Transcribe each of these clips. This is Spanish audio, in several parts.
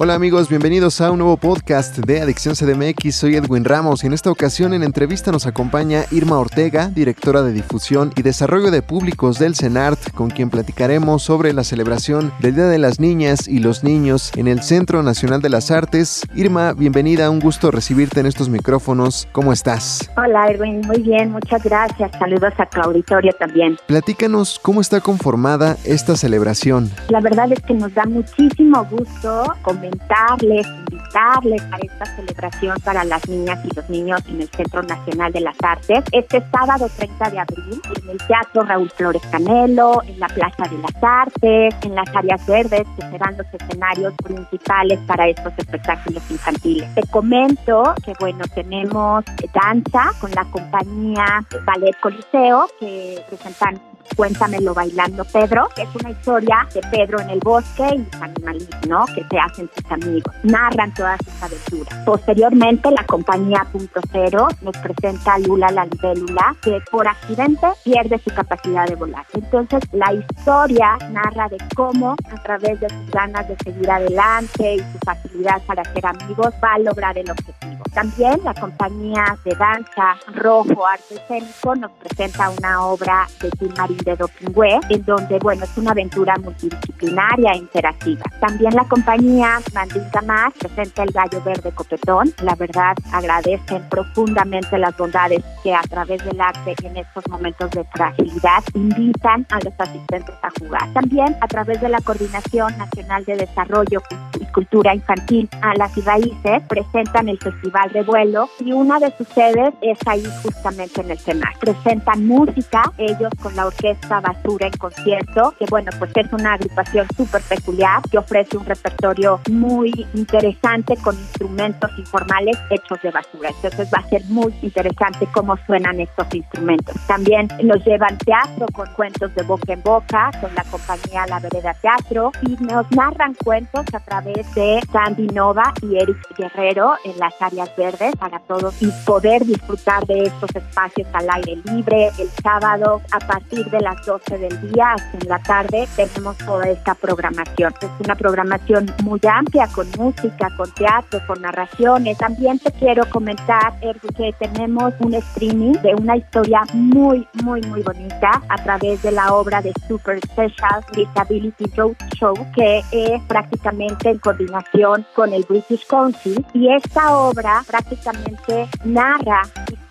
Hola amigos, bienvenidos a un nuevo podcast de Adicción CDMX. Soy Edwin Ramos y en esta ocasión en entrevista nos acompaña Irma Ortega, directora de difusión y desarrollo de públicos del CENART, con quien platicaremos sobre la celebración del Día de las Niñas y los Niños en el Centro Nacional de las Artes. Irma, bienvenida, un gusto recibirte en estos micrófonos. ¿Cómo estás? Hola Edwin, muy bien, muchas gracias. Saludos a tu auditorio también. Platícanos cómo está conformada esta celebración. La verdad es que nos da muchísimo gusto comentarles, invitarles a esta celebración para las niñas y los niños en el Centro Nacional de las Artes. Este sábado 30 de abril en el Teatro Raúl Flores Canelo, en la Plaza de las Artes, en las áreas verdes que serán los escenarios principales para estos espectáculos infantiles. Te comento que bueno, tenemos danza con la compañía Ballet Coliseo que presentan Cuéntamelo bailando Pedro, es una historia de Pedro en el bosque y los animales, ¿no? Que se hacen sus amigos. Narran todas sus aventuras. Posteriormente, la compañía Punto Cero nos presenta a Lula la libélula, que por accidente pierde su capacidad de volar. Entonces, la historia narra de cómo, a través de sus ganas de seguir adelante y su facilidad para ser amigos, va a lograr el objetivo. También la compañía de danza Rojo Arte Escénico nos presenta una obra de Tim Marín de Dopingüe, en donde, bueno, es una aventura multidisciplinaria e interactiva. También la compañía Mandinga Más presenta el gallo verde copetón. La verdad, agradecen profundamente las bondades que a través del arte en estos momentos de fragilidad invitan a los asistentes a jugar. También a través de la Coordinación Nacional de Desarrollo y Cultura Infantil a las y Raíces presentan el Festival Revuelo y una de sus sedes es ahí justamente en el CENAR. Presentan música, ellos con la orquesta Basura en concierto, que bueno, pues es una agrupación súper peculiar que ofrece un repertorio muy interesante con instrumentos informales hechos de basura. Entonces va a ser muy interesante cómo suenan estos instrumentos. También nos llevan teatro con cuentos de boca en boca, con la compañía La Vereda Teatro, y nos narran cuentos a través de Sandy Nova y Eric Guerrero en las áreas verdes para todos y poder disfrutar de estos espacios al aire libre el sábado a partir de las 12 del día hasta en la tarde tenemos toda esta programación. Es una programación muy amplia con música, con teatro, con narraciones. También te quiero comentar, que tenemos un streaming de una historia muy, muy, muy bonita a través de la obra de Super Special Disability Road Show, que es prácticamente en coordinación con el British Council. Y esta obra prácticamente narra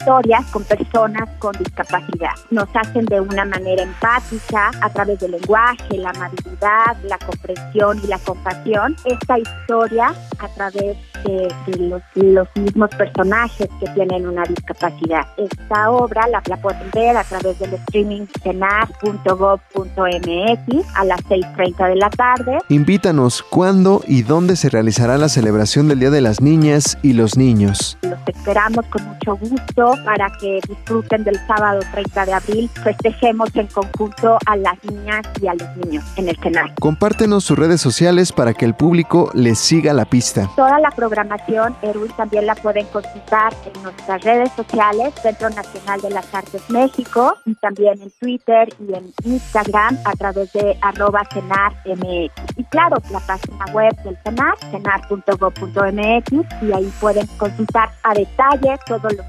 historias con personas con discapacidad. Nos hacen de una manera empática a través del lenguaje, la amabilidad, la comprensión y la compasión. Esta historia a través de, de los, los, mismos personajes que tienen una discapacidad. Esta obra la, la pueden ver a través del streaming cenar.gov.mx a las 6.30 de la tarde. Invítanos cuándo y dónde se realizará la celebración del Día de las Niñas y los Niños. Los esperamos con mucho gusto para que disfruten del sábado 30 de abril. Festejemos en conjunto a las niñas y a los niños en el cenar. Compártenos sus redes sociales para que el público les siga la pista. Toda la programación, Erwin, también la pueden consultar en nuestras redes sociales, Centro Nacional de las Artes México, y también en Twitter y en Instagram a través de arroba cenarmx. Y claro, la página web del cenar, cenar.gov.mx, y ahí pueden consultar a detalle todos los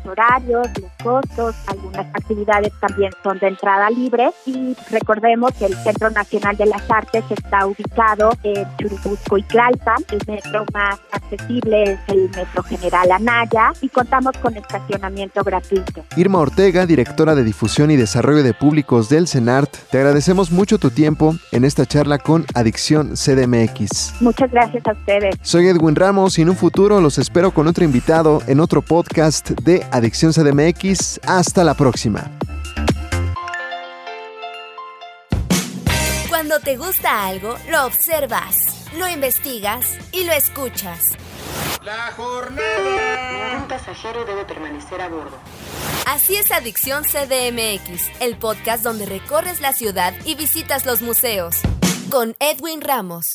horarios, los costos, algunas actividades también son de entrada libre y recordemos que el Centro Nacional de las Artes está ubicado en Churubusco y Tlalpan, el metro más accesible es el Metro General Anaya y contamos con estacionamiento gratuito. Irma Ortega, directora de difusión y desarrollo de públicos del CENART, te agradecemos mucho tu tiempo en esta charla con Adicción CDMX. Muchas gracias a ustedes. Soy Edwin Ramos y en un futuro los espero con otro invitado en otro podcast de Adicción CDMX. Hasta la próxima. Cuando te gusta algo, lo observas, lo investigas y lo escuchas. La jornada. Un pasajero debe permanecer a bordo. Así es Adicción CDMX, el podcast donde recorres la ciudad y visitas los museos. con Edwin Ramos.